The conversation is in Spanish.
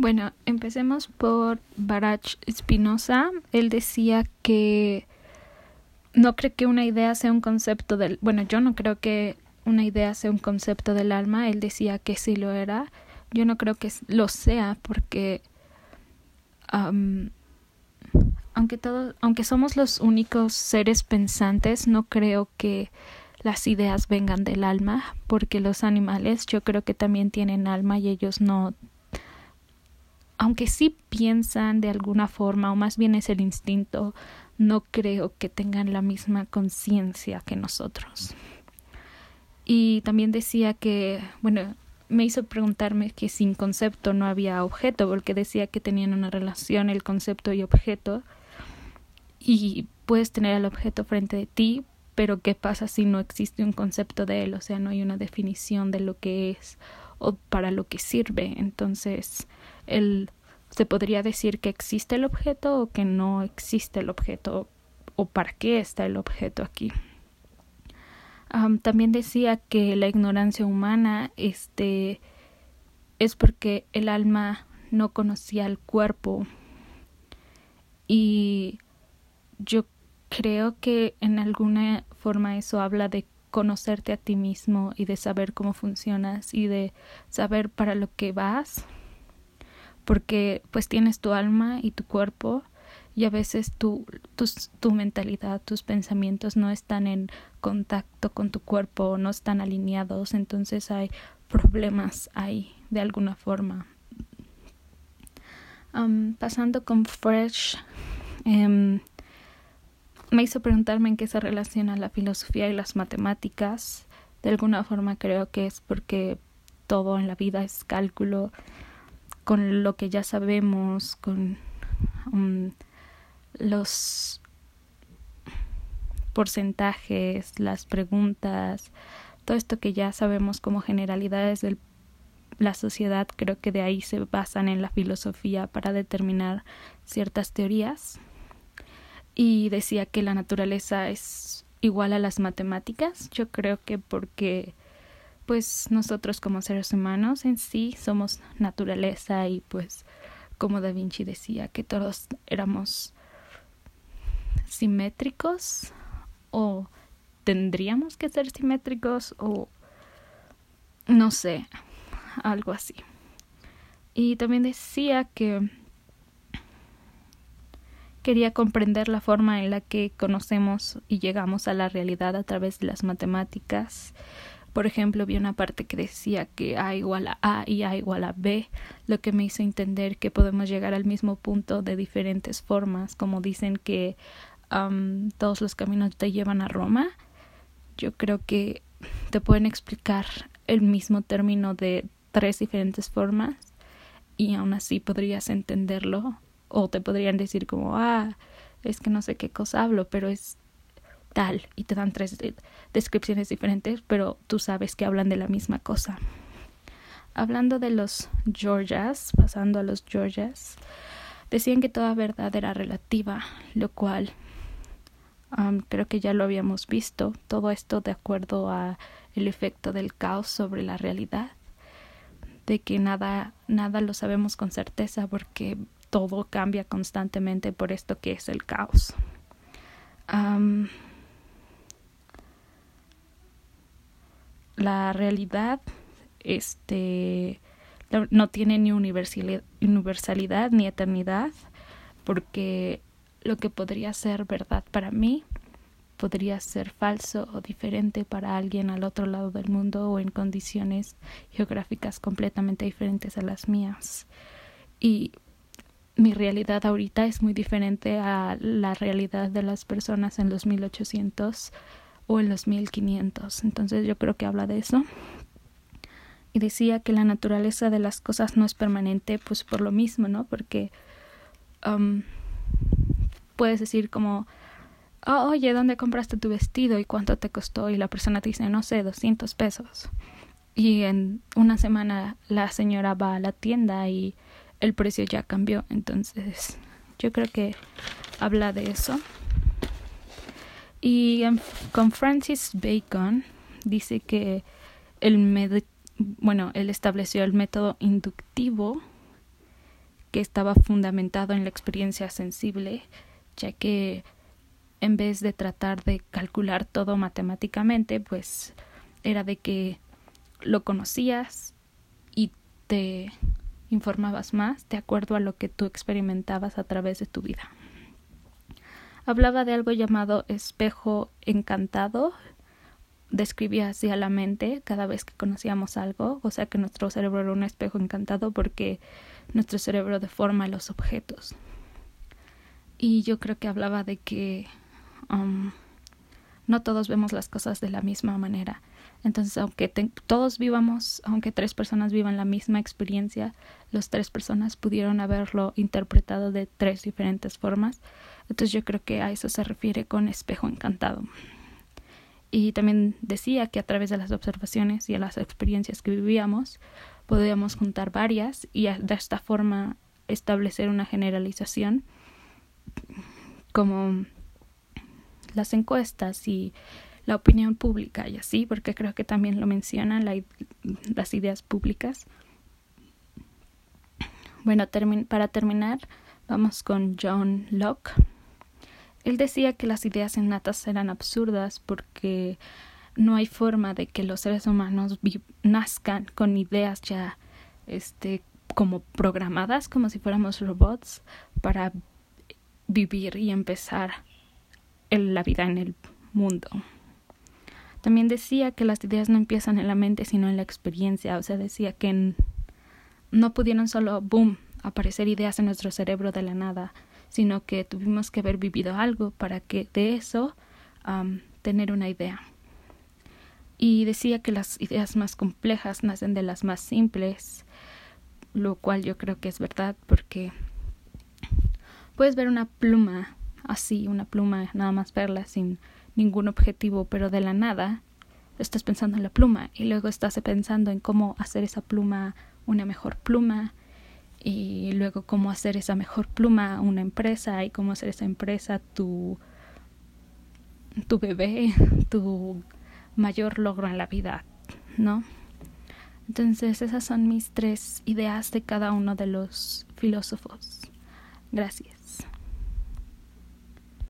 Bueno, empecemos por Barach Spinoza. Él decía que no cree que una idea sea un concepto del... Bueno, yo no creo que una idea sea un concepto del alma. Él decía que sí lo era. Yo no creo que lo sea porque... aunque todos, aunque somos los únicos seres pensantes, no creo que las ideas vengan del alma, porque los animales yo creo que también tienen alma y ellos no aunque sí piensan de alguna forma, o más bien es el instinto, no creo que tengan la misma conciencia que nosotros. Y también decía que, bueno, me hizo preguntarme que sin concepto no había objeto, porque decía que tenían una relación el concepto y objeto, y puedes tener el objeto frente de ti, pero ¿qué pasa si no existe un concepto de él? O sea, no hay una definición de lo que es o para lo que sirve. Entonces, el, se podría decir que existe el objeto o que no existe el objeto o para qué está el objeto aquí. también decía que la ignorancia humana este, es porque el alma no conocía el cuerpo y yo creo que en alguna forma eso habla de conocerte a ti mismo y de saber cómo funcionas y de saber para lo que vas porque pues tienes tu alma y tu cuerpo y a veces tu, tu mentalidad, tus pensamientos no están en contacto con tu cuerpo, no están alineados, entonces hay problemas ahí de alguna forma. pasando con Fresh, em, me hizo preguntarme en qué se relaciona la filosofía y las matemáticas. De alguna forma creo que es porque todo en la vida es cálculo con lo que ya sabemos, con um, los porcentajes, las preguntas, todo esto que ya sabemos como generalidades de la sociedad, creo que de ahí se basan en la filosofía para determinar ciertas teorías. Y decía que la naturaleza es igual a las matemáticas. Yo creo que porque pues nosotros como seres humanos en sí somos naturaleza y pues como Da Vinci decía que todos éramos simétricos o tendríamos que ser simétricos o no sé, algo así. Y también decía que quería comprender la forma en la que conocemos y llegamos a la realidad a través de las matemáticas por ejemplo, vi una parte que decía que A igual a A y A igual a B, lo que me hizo entender que podemos llegar al mismo punto de diferentes formas, como dicen que todos los caminos te llevan a Roma. Yo creo que te pueden explicar el mismo término de tres diferentes formas y aún así podrías entenderlo o te podrían decir como ah es que no sé qué cosa hablo pero es tal y te dan tres descripciones diferentes, pero tú sabes que hablan de la misma cosa. Hablando de los Georgias, pasando a los Georgias, decían que toda verdad era relativa, lo cual creo que ya lo habíamos visto, todo esto de acuerdo a el efecto del caos sobre la realidad, de que nada, nada lo sabemos con certeza porque todo cambia constantemente por esto que es el caos la realidad este no tiene ni universalidad ni eternidad porque lo que podría ser verdad para mí podría ser falso o diferente para alguien al otro lado del mundo o en condiciones geográficas completamente diferentes a las mías. Y mi realidad ahorita es muy diferente a la realidad de las personas en los 1800 o en los 1500. Entonces yo creo que habla de eso. Y decía que la naturaleza de las cosas no es permanente, pues por lo mismo, ¿no? Porque um, puedes decir como, oh, oye, ¿dónde compraste tu vestido y cuánto te costó? Y la persona te dice, no sé, 200 pesos. Y en una semana la señora va a la tienda y el precio ya cambió. Entonces, yo creo que habla de eso. Y con Francis Bacon dice que el bueno, él estableció el método inductivo que estaba fundamentado en la experiencia sensible, ya que en vez de tratar de calcular todo matemáticamente, pues era de que lo conocías y te informabas más de acuerdo a lo que tú experimentabas a través de tu vida. Hablaba de algo llamado espejo encantado, describía así a la mente cada vez que conocíamos algo, o sea que nuestro cerebro era un espejo encantado porque nuestro cerebro deforma los objetos. Y yo creo que hablaba de que um, no todos vemos las cosas de la misma manera. Entonces, aunque todos vivamos, aunque tres personas vivan la misma experiencia, las tres personas pudieron haberlo interpretado de tres diferentes formas. Entonces, yo creo que a eso se refiere con espejo encantado. Y también decía que a través de las observaciones y de las experiencias que vivíamos, podíamos juntar varias y de esta forma establecer una generalización como las encuestas y la opinión pública y así, porque creo que también lo mencionan las ideas públicas. Bueno, para terminar, vamos con John Locke. Él decía que las ideas innatas eran absurdas porque no hay forma de que los seres humanos nazcan con ideas ya este como programadas como si fuéramos robots para vivir y empezar la vida en el mundo. También decía que las ideas no empiezan en la mente sino en la experiencia, o sea, decía que no pudieron solo, boom, aparecer ideas en nuestro cerebro de la nada, sino que tuvimos que haber vivido algo para que de eso tener una idea. Y decía que las ideas más complejas nacen de las más simples, lo cual yo creo que es verdad porque puedes ver una pluma así, una pluma, nada más verla sin ningún objetivo, pero de la nada estás pensando en la pluma y luego estás pensando en cómo hacer esa pluma una mejor pluma y luego cómo hacer esa mejor pluma una empresa y cómo hacer esa empresa tu tu bebé, tu mayor logro en la vida, ¿no? Entonces esas son mis tres ideas de cada uno de los filósofos. Gracias.